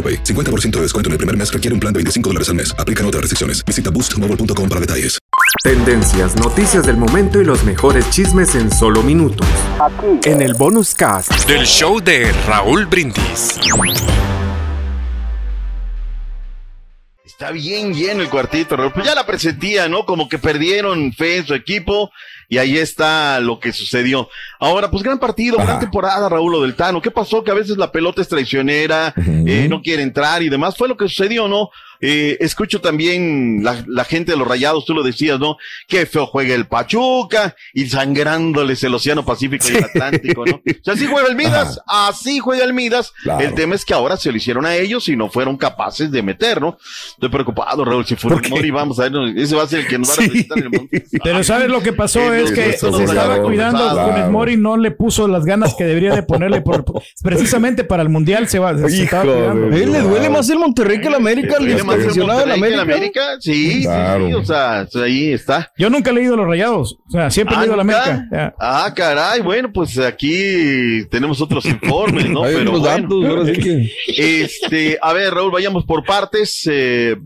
AroPay. 50% de descuento en el primer mes requiere un plan de 25 dólares al mes. Aplican otras restricciones. Visita boostmobile.com para detalles. Tendencias, noticias del momento y los mejores chismes en solo minutos. En el bonus cast del show de Raúl Brindis. Está bien lleno el cuartito. Pues ya la presentía, ¿no? Como que perdieron fe en su equipo y ahí está lo que sucedió. Ahora, pues gran partido, gran temporada, Raúl, del Tano. ¿Qué pasó? Que a veces la pelota es traicionera, eh, no quiere entrar y demás. Fue lo que sucedió, ¿no? Eh, escucho también la, la, gente de los rayados, tú lo decías, ¿no? Qué feo juega el Pachuca y sangrándoles el Océano Pacífico y el Atlántico, ¿no? O sea, así juega el Midas, así juega el Midas. El tema es que ahora se lo hicieron a ellos y no fueron capaces de meter, ¿no? Estoy preocupado, Raúl, si fue Mori, vamos a ver, ese va a ser el que nos va a representar en el mundo. Pero ¿sabes lo que pasó? es que se estaba cuidando, Funes Mori no le puso las ganas que debería de ponerle por, precisamente para el Mundial se va, se estaba cuidando. Él le duele más el Monterrey que el América, el más el América? América? Sí, claro. sí, o sea, ahí está. Yo nunca he leído Los Rayados, o sea, siempre he leído la América. Ya. Ah, caray, bueno, pues aquí tenemos otros informes, ¿no? Hay Pero bueno, datos, ahora sí que... Este, a ver, Raúl, vayamos por partes. Eh,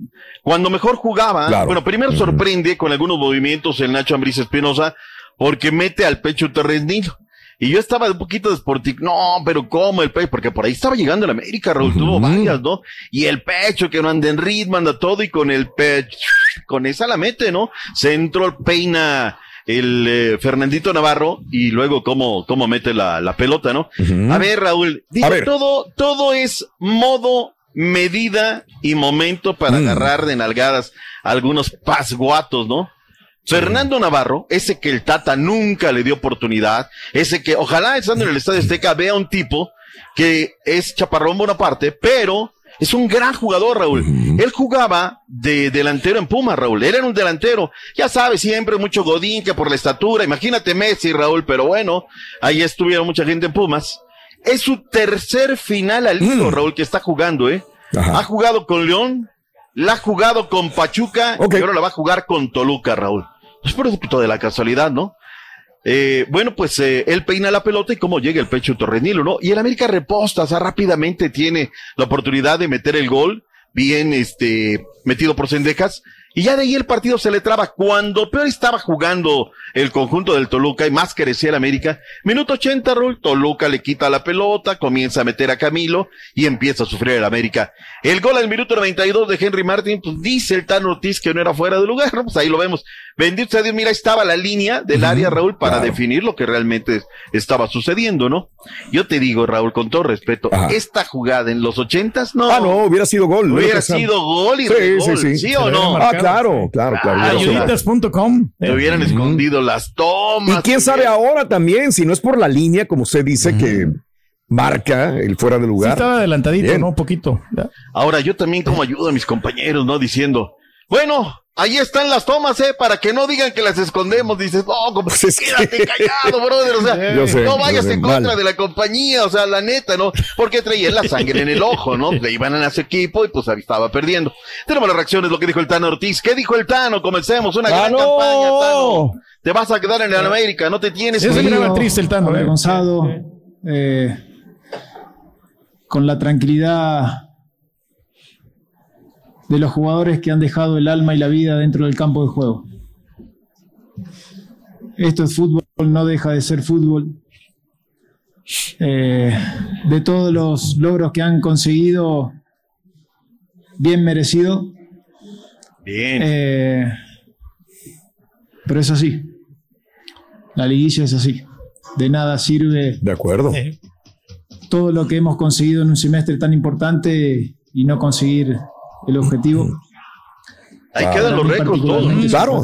cuando mejor jugaba, Claro. bueno, primero sorprende con algunos movimientos el Nacho Ambriz Espinosa, porque mete al pecho terrenil. Y yo estaba un poquito desportivo. No, pero ¿cómo el pecho? Porque por ahí estaba llegando el América, Raúl. Tuvo varias, ¿no? Y el pecho, que no anda en ritmo, anda todo. Y con el pecho, con esa la mete, ¿no? Centro, peina el eh, Fernandito Navarro. Y luego cómo, cómo mete la, la pelota, ¿no? A ver, Raúl. Ver. todo, todo es modo, medida y momento para Mm. agarrar de nalgadas algunos pasguatos, ¿no? Fernando Navarro, ese que el Tata nunca le dio oportunidad, ese que ojalá estando en el Estadio Azteca vea un tipo que es chaparrón Bonaparte, pero es un gran jugador, Raúl. Él jugaba de delantero en Puma, Raúl. Él era un delantero. Ya sabes, siempre mucho Godín, que por la estatura. Imagínate Messi, Raúl, pero bueno, ahí estuvieron mucha gente en Pumas. Es su tercer final al hilo, Raúl, que está jugando, ¿eh? Ajá. Ha jugado con León, la ha jugado con Pachuca Ok. y ahora la va a jugar con Toluca, Raúl. Es producto de la casualidad, ¿no? Eh, bueno, pues eh, él peina la pelota y cómo llega el pecho torrenilo, ¿no? Y el América reposta, o sea, rápidamente tiene la oportunidad de meter el gol, bien este, metido por Sendejas, y ya de ahí el partido se le traba. Cuando peor estaba jugando el conjunto del Toluca y más crecía el América, minuto 80, Raúl, Toluca le quita la pelota, comienza a meter a Camilo y empieza a sufrir el América. El gol al minuto 92 de Henry Martin, pues dice el Tano Ortiz que no era fuera de lugar, ¿no? Pues ahí lo vemos. Bendito sea Dios, mira, estaba la línea del área, Raúl, para claro. definir lo que realmente estaba sucediendo, ¿no? Yo te digo, Raúl, con todo respeto, Ajá. esta jugada en los ochentas, no. Ah, no, hubiera sido gol. Hubiera sido gol y Sí, sí, sí. ¿sí o no? Ah, claro, claro, claro. Ayuditas.com. Te hubieran escondido las tomas. Y quién sabe ahora también, si no es por la línea, como usted dice, que marca el fuera de Sí, lugar. estaba adelantadito, Bien. ¿no? Un poquito. Ya. Ahora, yo también como ayudo a mis compañeros, ¿no? Diciendo, bueno, ahí están las tomas, ¿eh? Para que no digan que las escondemos. Dices, no, como, Pues es que- quédate callado, brother. O sea, Yo sé, no yo vayas sé, en contra mal. de la compañía, o sea, la neta, ¿no? Porque traían la sangre en el ojo, ¿no? Le iban a su equipo y pues ahí estaba perdiendo. Tenemos las reacciones, lo que dijo el Tano Ortiz. ¿Qué dijo el Tano? Comencemos una gran ¡Ah, no! campaña, Tano. Te vas a quedar en el América, no te tienes que ir. miraba triste el Tano. ¿eh? avergonzado, eh, con la tranquilidad de los jugadores que han dejado el alma y la vida dentro del campo de juego. Esto es fútbol, no deja de ser fútbol. Eh, de todos los logros que han conseguido, bien merecido. Bien. Eh, pero es así. La liguilla es así. De nada sirve De acuerdo. todo lo que hemos conseguido en un semestre tan importante y no conseguir el objetivo. Ahí quedan los récords todos. Claro.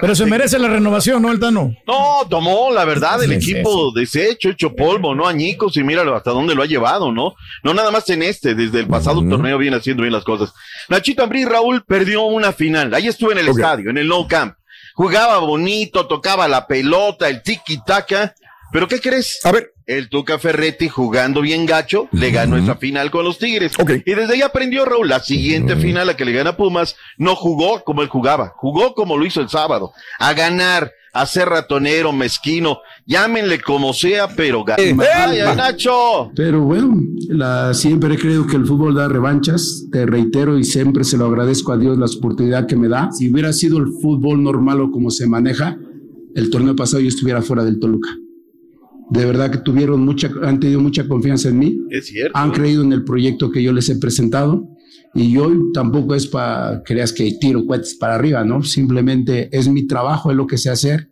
Pero se merece la renovación, ¿no, el Tano? No, tomó, la verdad, el Sí, equipo deshecho, hecho polvo, ¿no? Añicos y míralo hasta dónde lo ha llevado, ¿no? No nada más en este, desde el pasado torneo viene haciendo bien las cosas. Nachito Ambrí Raúl perdió una final. Ahí estuve en el estadio, en el No Camp. Jugaba bonito, tocaba la pelota, el tiki-taka. ¿Pero qué crees? A ver, El Tuca Ferretti jugando bien gacho, le ganó esa final con los Tigres. Y desde ahí aprendió Raúl. La siguiente final, la que le gana Pumas, no jugó como él jugaba. Jugó como lo hizo el sábado. A ganar, a ser ratonero, mezquino. Llámenle como sea, pero ganó. ¡Ay, ay, Nacho! Pero bueno, la, siempre he creído que el fútbol da revanchas, te reitero y siempre se lo agradezco a Dios la oportunidad que me da. Si hubiera sido el fútbol normal o como se maneja, el torneo pasado yo estuviera fuera del Toluca. De verdad que tuvieron mucha, han tenido mucha confianza en mí, Es cierto. han creído en el proyecto que yo les he presentado y yo tampoco es para creas que tiro cohetes para arriba, ¿no? Simplemente es mi trabajo, es lo que sé hacer.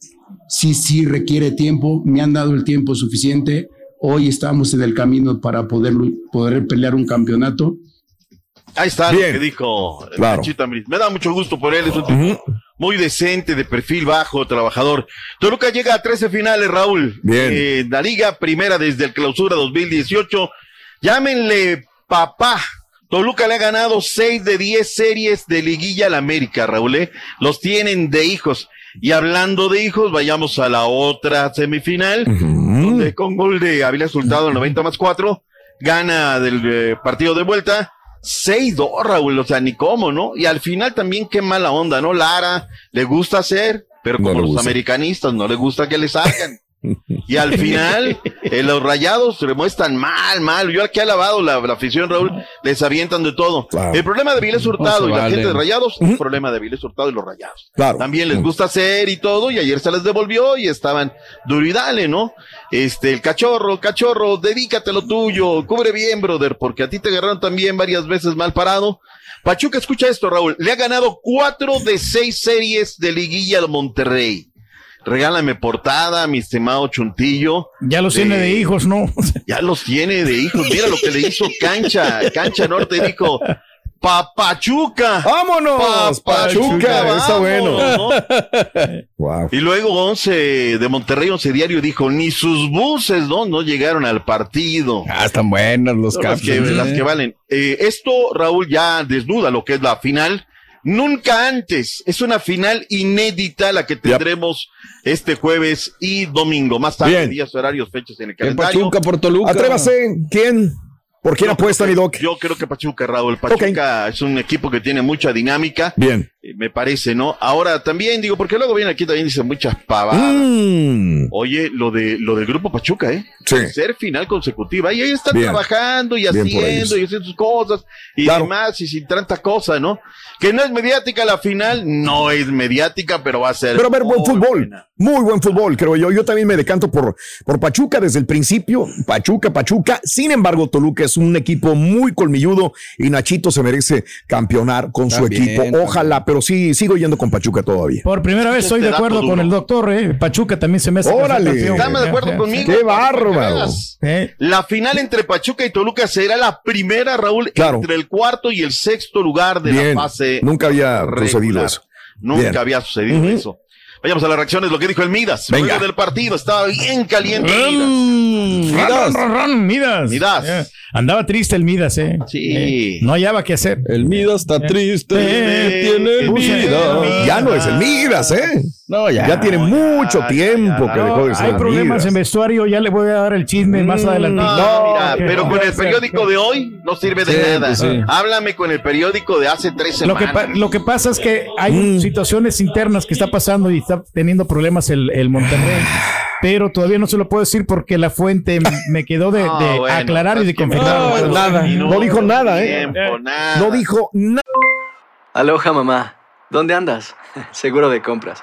Sí, sí requiere tiempo, me han dado el tiempo suficiente. Hoy estamos en el camino para poder, poder pelear un campeonato. Ahí está Bien. lo que dijo Claro. Me da mucho gusto por él, es un tipo muy decente, de perfil bajo, trabajador. Toluca llega a 13 finales, Raúl. Bien. Eh, la liga primera desde el clausura 2018. Llámenle papá. Toluca le ha ganado 6 de 10 series de liguilla al América, Raúl. ¿eh? Los tienen de hijos. Y hablando de hijos, vayamos a la otra semifinal, donde con gol de Ávila Sultado, el 90 más 4, gana del eh, partido de vuelta. 6-2, Raúl, o sea, ni cómo, ¿no? Y al final también qué mala onda, ¿no? Lara le gusta hacer, pero como los gusta. americanistas no le gusta que le salgan. Y al final, eh, los rayados se demuestran mal, mal. Yo aquí he lavado la, la afición, Raúl, les avientan de todo. Claro. El problema de Viles Hurtado No y la vale. gente de rayados, un problema de Viles Hurtado y los rayados. claro. También les gusta hacer y todo, y ayer se les devolvió y estaban duro y dale, ¿no? Este, el cachorro, cachorro, dedícate a lo tuyo, cubre bien, brother, porque a ti te agarraron también varias veces mal parado. Pachuca, escucha esto, Raúl, le ha ganado cuatro de seis series de liguilla al Monterrey. Regálame portada, mi estimado Chuntillo. Ya los tiene de hijos, ¿no? Ya los tiene de hijos. Mira lo que le hizo Cancha. Cancha Norte dijo, Papachuca. ¡Vámonos! Pachuca, está bueno. ¿no? Wow. Y luego 11 de Monterrey, 11 diario dijo, ni sus buses, ¿no? No llegaron al partido. Ah, están buenas los Son las, que, captions. las que valen. Eh, esto, Raúl, ya desnuda lo que es la final. Nunca antes. Es una final inédita la que tendremos este jueves y domingo. Más tarde, Bien. días, horarios, fechas en el En calendario. Pachuca por Toluca. Atrévase, ¿quién? ¿Por quién apuesta, mi Doc? Yo creo que Pachuca, Raúl. Pachuca es un equipo que tiene mucha dinámica. Bien. Eh, Me parece, ¿no? Ahora también digo, porque luego viene aquí también dicen muchas pavadas. Mm, Oye, lo de lo del grupo Pachuca, ¿eh? Sí. Ser final consecutiva. Y ahí están Bien. trabajando y haciendo y haciendo sus cosas y Claro. demás y sin tanta cosa, ¿no? Que no es mediática la final, no es mediática, pero va a ser. Pero a ver, buen fútbol. buena. Muy buen fútbol, creo yo. Yo también me decanto por, por Pachuca desde el principio. Pachuca, Pachuca. Sin embargo, Toluca es un equipo muy colmilludo y Nachito se merece campeonar con su equipo. Ojalá, pero sí, sigo yendo con Pachuca todavía. Por primera vez estoy de Este acuerdo con el doctor, ¿eh? Pachuca también se me hace Órale. campeón. Estamos de Ya, acuerdo ya, conmigo. Qué bárbaro. ¿Eh? La final entre Pachuca y Toluca será la primera, Raúl, Claro. entre el cuarto y el sexto lugar de Bien. la fase. Nunca había regular. sucedido eso. Nunca Bien. había sucedido eso. Vayamos a las reacciones, lo que dijo el Midas. Venga. Luego del partido, estaba bien caliente el Midas. Ran, ran, ran, Midas. Midas. Eh, Andaba triste el Midas, ¿eh? Sí. Eh, no hallaba qué hacer. El Midas está triste. Eh, tiene el Midas. Ya no es el Midas, ¿eh? No, ya. Ya tiene mucho ya, tiempo ya, que dejó de ser Hay problemas en vestuario, ya le voy a dar el chisme más adelante. No, mira, pero con el periódico de hoy no sirve de Sí, nada. pues sí. Háblame con el periódico de hace tres Lo que, semanas. pa- lo que pasa es que hay situaciones internas que está pasando y está teniendo problemas el, el Monterrey. Pero todavía no se lo puedo decir porque la fuente me quedó de, No, de bueno, aclarar y de confirmar. no, nada. No dijo nada, ¿eh? tiempo, nada. No dijo nada. Aloha mamá, ¿dónde andas? Seguro de compras.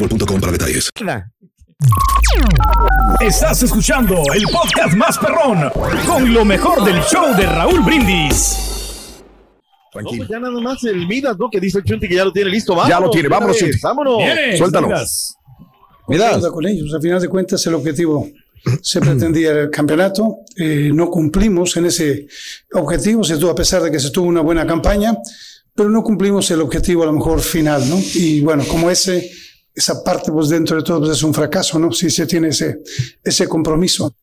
boostmobile.com para detalles. Estás escuchando el podcast más perrón con lo mejor del show de Raúl Brindis. No, pues ya nada más el Midas, ¿no? Que dice el Chunti que ya lo tiene listo. Vámonos, Ya lo tiene, vámonos, Chunti. Vámonos. Viene, Suéltalo. Midas. Midas. con ellos. Al final de cuentas, el objetivo se pretendía el campeonato. Eh, no cumplimos en ese objetivo, se tuvo, a pesar de que se tuvo una buena campaña, pero no cumplimos el objetivo a lo mejor final, ¿no? Y bueno, como ese, esa parte, pues dentro de todo, pues es un fracaso, ¿no? Si se tiene ese, ese compromiso.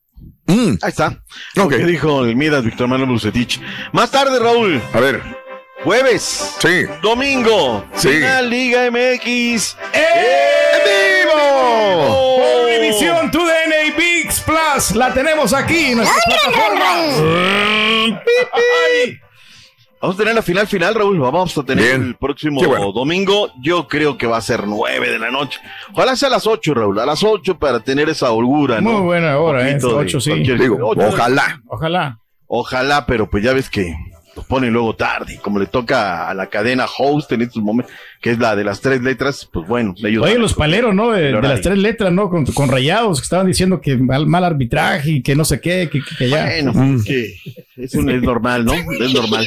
Ahí está. Lo que dijo el Midas Víctor Manuel Bucetich. Más tarde, Raúl. A ver. Jueves. Sí. Domingo. Sí. Final Liga MX. ¡En vivo! Por Univisión TUDN y VIX Plus. La tenemos aquí en nuestras plataformas. Vamos a tener la final final, Raúl. Vamos a tener Bien. el próximo bueno. domingo. Yo creo que va a ser nueve de la noche. Ojalá sea a las ocho, Raúl. A las ocho para tener esa holgura, ¿no? Muy buena hora, ¿eh? De Ocho, sí. cualquier- Digo, ocho. ojalá. Ojalá. Ojalá, pero pues ya ves que los ponen luego tarde. y Como le toca a la cadena host en estos momentos, que es la de las tres letras, pues bueno, ellos Oye, los paleros, ¿no? De, el de las tres letras, ¿no? Con, con rayados, que estaban diciendo que mal, mal arbitraje y que no sé qué, que, que ya. Bueno, Mm. es que es, un- es normal, ¿no? Es normal.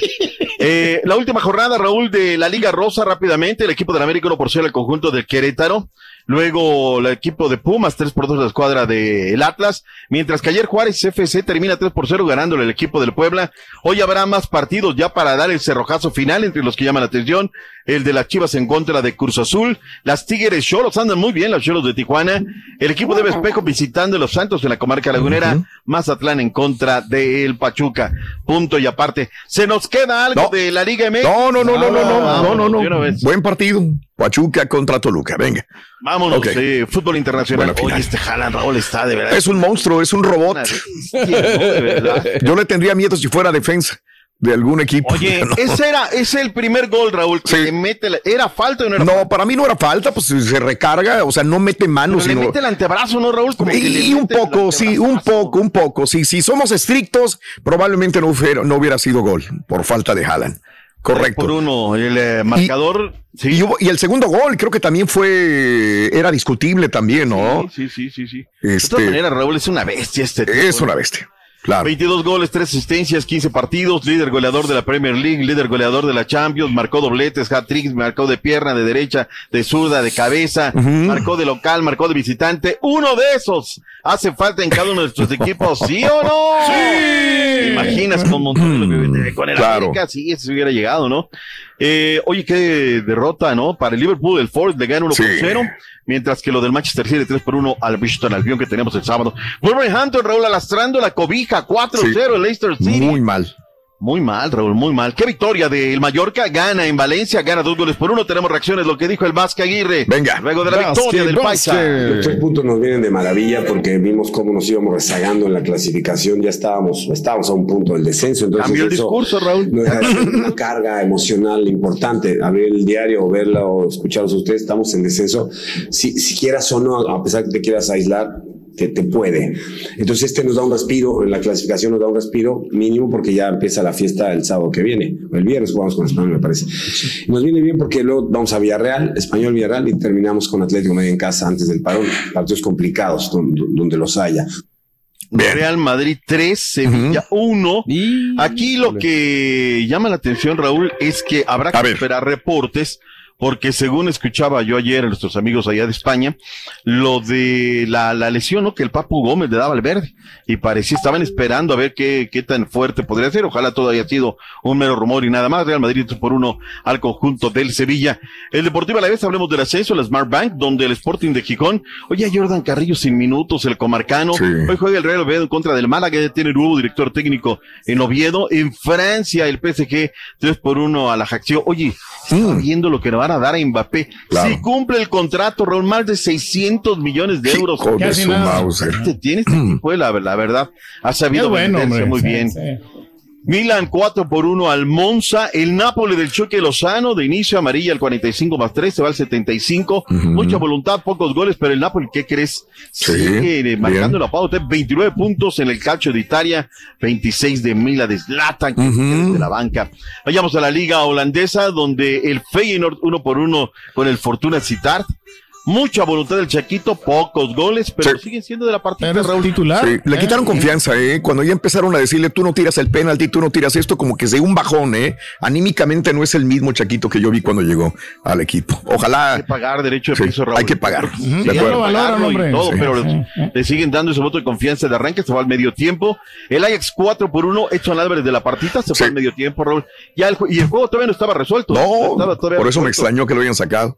Eh, la última jornada, Raúl, de la Liga Rosa, rápidamente, el equipo del América 1 por 0 el conjunto del Querétaro. Luego el equipo de Pumas, 3 por 2 la escuadra del Atlas. Mientras que ayer Juárez FC termina 3 por 0 ganándole el equipo del Puebla. Hoy habrá más partidos ya para dar el cerrojazo final entre los que llaman la atención. El de las Chivas en contra de Cruz Azul. Las Tigres Cholos andan muy bien, los Cholos de Tijuana. El equipo de Espejo visitando los Santos en la comarca lagunera. Mazatlán en contra del Pachuca. Punto y aparte. ¿Se nos queda algo de la Liga MX? No, no, no, no, no, no, no, no, de no. vez. Buen partido. Pachuca contra Toluca. Venga. Vámonos, Ok. eh, fútbol internacional. Oye, este Haaland, Raúl, está de verdad. Es un monstruo, es un robot. Yo le tendría miedo si fuera defensa de algún equipo. Oye, No. ese era, es el primer gol, Raúl, que le mete la- ¿Era falta o no era No, para mí no era falta, pues se recarga, o sea, no mete manos. Pero le sino- mete el antebrazo, ¿no, Raúl? Como que le Y, un poco, sí, un poco, un poco. Sí, si somos estrictos, probablemente no hubiera, no hubiera sido gol por falta de Haaland. Correcto. Por uno, el eh, marcador. Y, hubo- y el segundo gol creo que también fue, era discutible también, ¿no? Sí, sí, sí, sí. De Este, todas maneras, Raúl es una bestia este tipo. es una bestia. Claro. 22 goles, 3 asistencias, 15 partidos, líder goleador de la Premier League, líder goleador de la Champions, marcó dobletes, hat-tricks, marcó de pierna, de derecha, de zurda, de cabeza, marcó de local, marcó de visitante. Uno de esos hace falta en cada uno de nuestros equipos, ¿sí o no? ¿Te imaginas con Monterrey lo que viene con el Claro. América? Sí, ese hubiera llegado, ¿no? Eh, oye, qué derrota, ¿no? Para el Liverpool, el Forest le gana 1 por Sí. 0, mientras que lo del Manchester City 3 por 1 al Bristol Albion que tenemos el sábado. Wolverhampton, Raúl, alastrando la cobija 4-0 el Leicester City. Muy mal. Muy mal, Raúl, muy mal. Qué victoria del Mallorca. Gana en Valencia, gana dos goles por uno. Tenemos reacciones, lo que dijo el Vasca Aguirre. Venga. Luego de la victoria del Paisa. Los tres puntos nos vienen de maravilla porque vimos cómo nos íbamos rezagando en la clasificación. Ya estábamos, estábamos a un punto del descenso. Entonces Cambió el discurso, Raúl. una carga emocional importante. Abrir el diario o verla o escucharlos a ustedes, estamos en descenso. Si, si quieras o no, a pesar que te quieras aislar, te, te puede. Entonces este nos da un respiro, en la clasificación nos da un respiro mínimo porque ya empieza la fiesta el sábado que viene. O el viernes jugamos con Español, me parece. Nos viene bien porque luego vamos a Villarreal, Español Villarreal y terminamos con Atlético Medio en casa antes del parón. Partidos complicados donde, donde los haya. Real Madrid 3, Sevilla 1. Aquí lo que llama la atención, Raúl, es que habrá que esperar reportes porque según escuchaba yo ayer a nuestros amigos allá de España, lo de la, la lesión, ¿no? Que el Papu Gómez le daba el verde y parecía, estaban esperando a ver qué, qué tan fuerte podría ser. Ojalá todo haya sido un mero rumor y nada más. Real Madrid tres por uno al conjunto del Sevilla. El Deportivo a la vez, hablemos del ascenso, la Smart Bank, donde el Sporting de Gijón, oye, Jordan Carrillo sin minutos, el comarcano. Hoy juega el Real Oviedo en contra del Málaga, ya tiene nuevo director técnico en Oviedo. En Francia, el PSG tres por uno a la Jaccio. Oye, está viendo lo que le van a dar a Mbappé. Si cumple el contrato, Raúl, más de 600 millones de euros. De Casi su nada. Mauser. Este tiene este equipo, la, la verdad, ha sabido bueno, venderse hombre. muy Sí, bien. sí. Milan 4 por 1 al Monza, el Napoli del Choque Lozano de inicio amarilla al 45 más 3, se va al 75, mucha voluntad, pocos goles, pero el Napoli, ¿qué crees? Sí, Sigue eh, marcando bien. la pauta, 29 puntos en el calcio de Italia, 26 de Mila de Zlatan, que viene desde la banca. Vayamos a la liga holandesa, donde el Feyenoord 1 por 1 con el Fortuna Sittard, mucha voluntad del Chaquito, pocos goles, pero siguen siendo de la partida, Raúl. titular. Sí, le quitaron confianza, ¿eh? Cuando ya empezaron a decirle, tú no tiras el penalti, tú no tiras esto, como que se dio un bajón, ¿eh? Anímicamente no es el mismo Chaquito que yo vi cuando llegó al equipo. Ojalá. Hay que pagar derecho de Sí, piso, Raúl. hay que pagar. Sí, De acuerdo. pagarlo y hombre. todo, Sí, pero sí, le siguen dando ese voto de confianza de arranque, se va al medio tiempo. El Ajax 4 por 1, Edson Álvarez de la partita, se fue al medio tiempo, Raúl. Ya el, y el juego todavía no estaba resuelto. No, Estaba todavía por eso me extrañó que lo hayan sacado.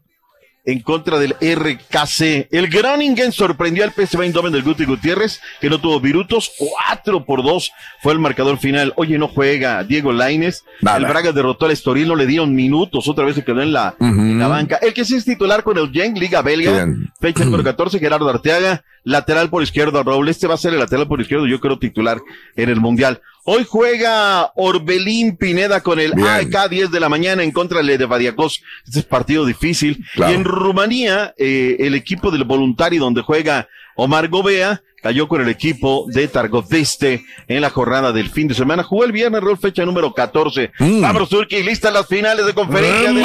En contra del RKC. El Groningen sorprendió al PSV Eindhoven del Guti Gutiérrez, que no tuvo virutos. 4 por 2 fue el marcador final. Oye, no juega Diego Laines. El Braga derrotó al Estoril, no le dieron minutos. Otra vez se quedó en la, en la banca. El que sí es titular con el Genk, Liga Belga. Bien. Fecha número 14, Gerardo Arteaga. Lateral por izquierdo, Raúl. Este va a ser el lateral por izquierdo, yo creo titular en el Mundial. Hoy juega Orbelín Pineda con el Bien. AEK 10 de la mañana en contra del de Badiacos. Este es partido difícil. Claro. Y en Rumanía, eh, el equipo del Voluntari donde juega Omar Gobea cayó con el equipo de Targoveste en la jornada del fin de semana. Jugó el viernes, Raúl, fecha número 14. Mm. Vamos, Turki, listas las finales de conferencia. de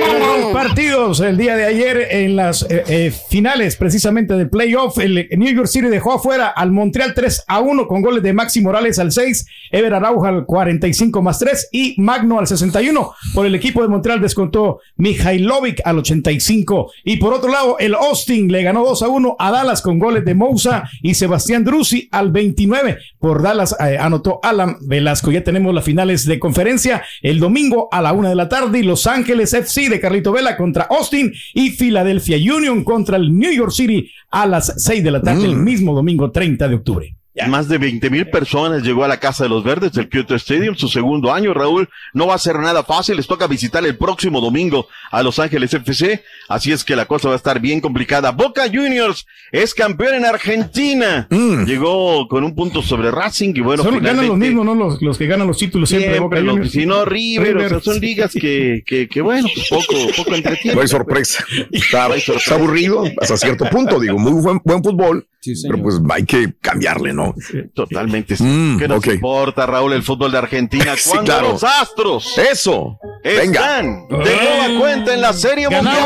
Los partidos el día de ayer en las eh, eh, finales precisamente del playoff. El New York City dejó afuera al Montreal 3 a 1 con goles de Maxi Morales al 6, Ever Arauja al 45 más 3 y Magno al 61. Por el equipo de Montreal descontó Mihailovic al 85. Y por otro lado, el Austin le ganó 2 a 1 a Dallas con goles de Moussa y Sebastián Drusi al 29. Por Dallas eh, anotó Alan Velasco. Ya tenemos las finales de conferencia el domingo a la una de la tarde y Los Ángeles FC de Carlito Vela contra Austin y Philadelphia Union contra el New York City a las 6 de la tarde el mismo domingo 30 de octubre. Más de 20 mil personas llegó a la Casa de los Verdes del Kyoto Stadium, su segundo año, Raúl. No va a ser nada fácil, les toca visitar el próximo domingo a Los Ángeles FC, así es que la cosa va a estar bien complicada. Boca Juniors es campeón en Argentina. Llegó con un punto sobre Racing y bueno, Son, ganan los mismos, ¿no? Los, los que ganan los títulos siempre. de Boca Siempre, lo- Juniors. si no River, o sea, son ligas que, que, que bueno, pues poco, poco entretienen. No hay sorpresa. Está, está aburrido hasta cierto punto, digo, muy buen, buen fútbol, pero pues hay que cambiarle, ¿no? Totalmente. sí. Mm, ¿Qué nos importa, Raúl, el fútbol de Argentina? Sí, Cuando claro. los Astros Eso. Venga. están de nueva cuenta en la Serie Mundial.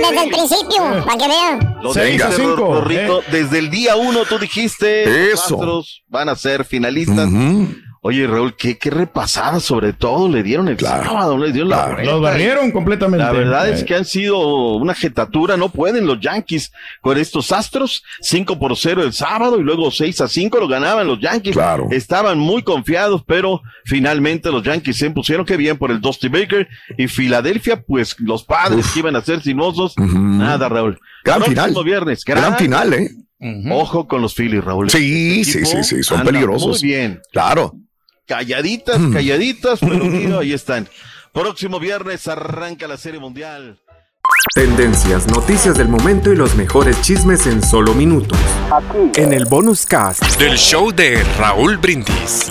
Desde el principio, para que vean. Lo Venga. Cinco, desde el día uno tú dijiste, los Eso. Astros van a ser finalistas. Ujú. Oye, Raúl, qué, qué repasada sobre todo le dieron el sábado, le dieron la vuelta. Los barrieron completamente. La verdad es Eh, que han sido una jetatura, no pueden los Yankees con estos Astros, 5 por 0 el sábado y luego 6 a 5 lo ganaban los Yankees. Claro. Estaban muy confiados, pero finalmente los Yankees se impusieron, qué bien por el Dusty Baker y Filadelfia, pues los padres que iban a ser sinosos, nada, Raúl. Gran Próximo final. viernes, Gran final, ¿eh? Ojo con los Phillies, Raúl. Sí, Este sí, sí, sí, son peligrosos. Muy bien. Claro. Calladitas, Mm. calladitas, pero mira, ahí están. Próximo viernes arranca la Serie Mundial. Tendencias, noticias del momento y los mejores chismes en solo minutos. En el bonus cast. Del show de Raúl Brindis.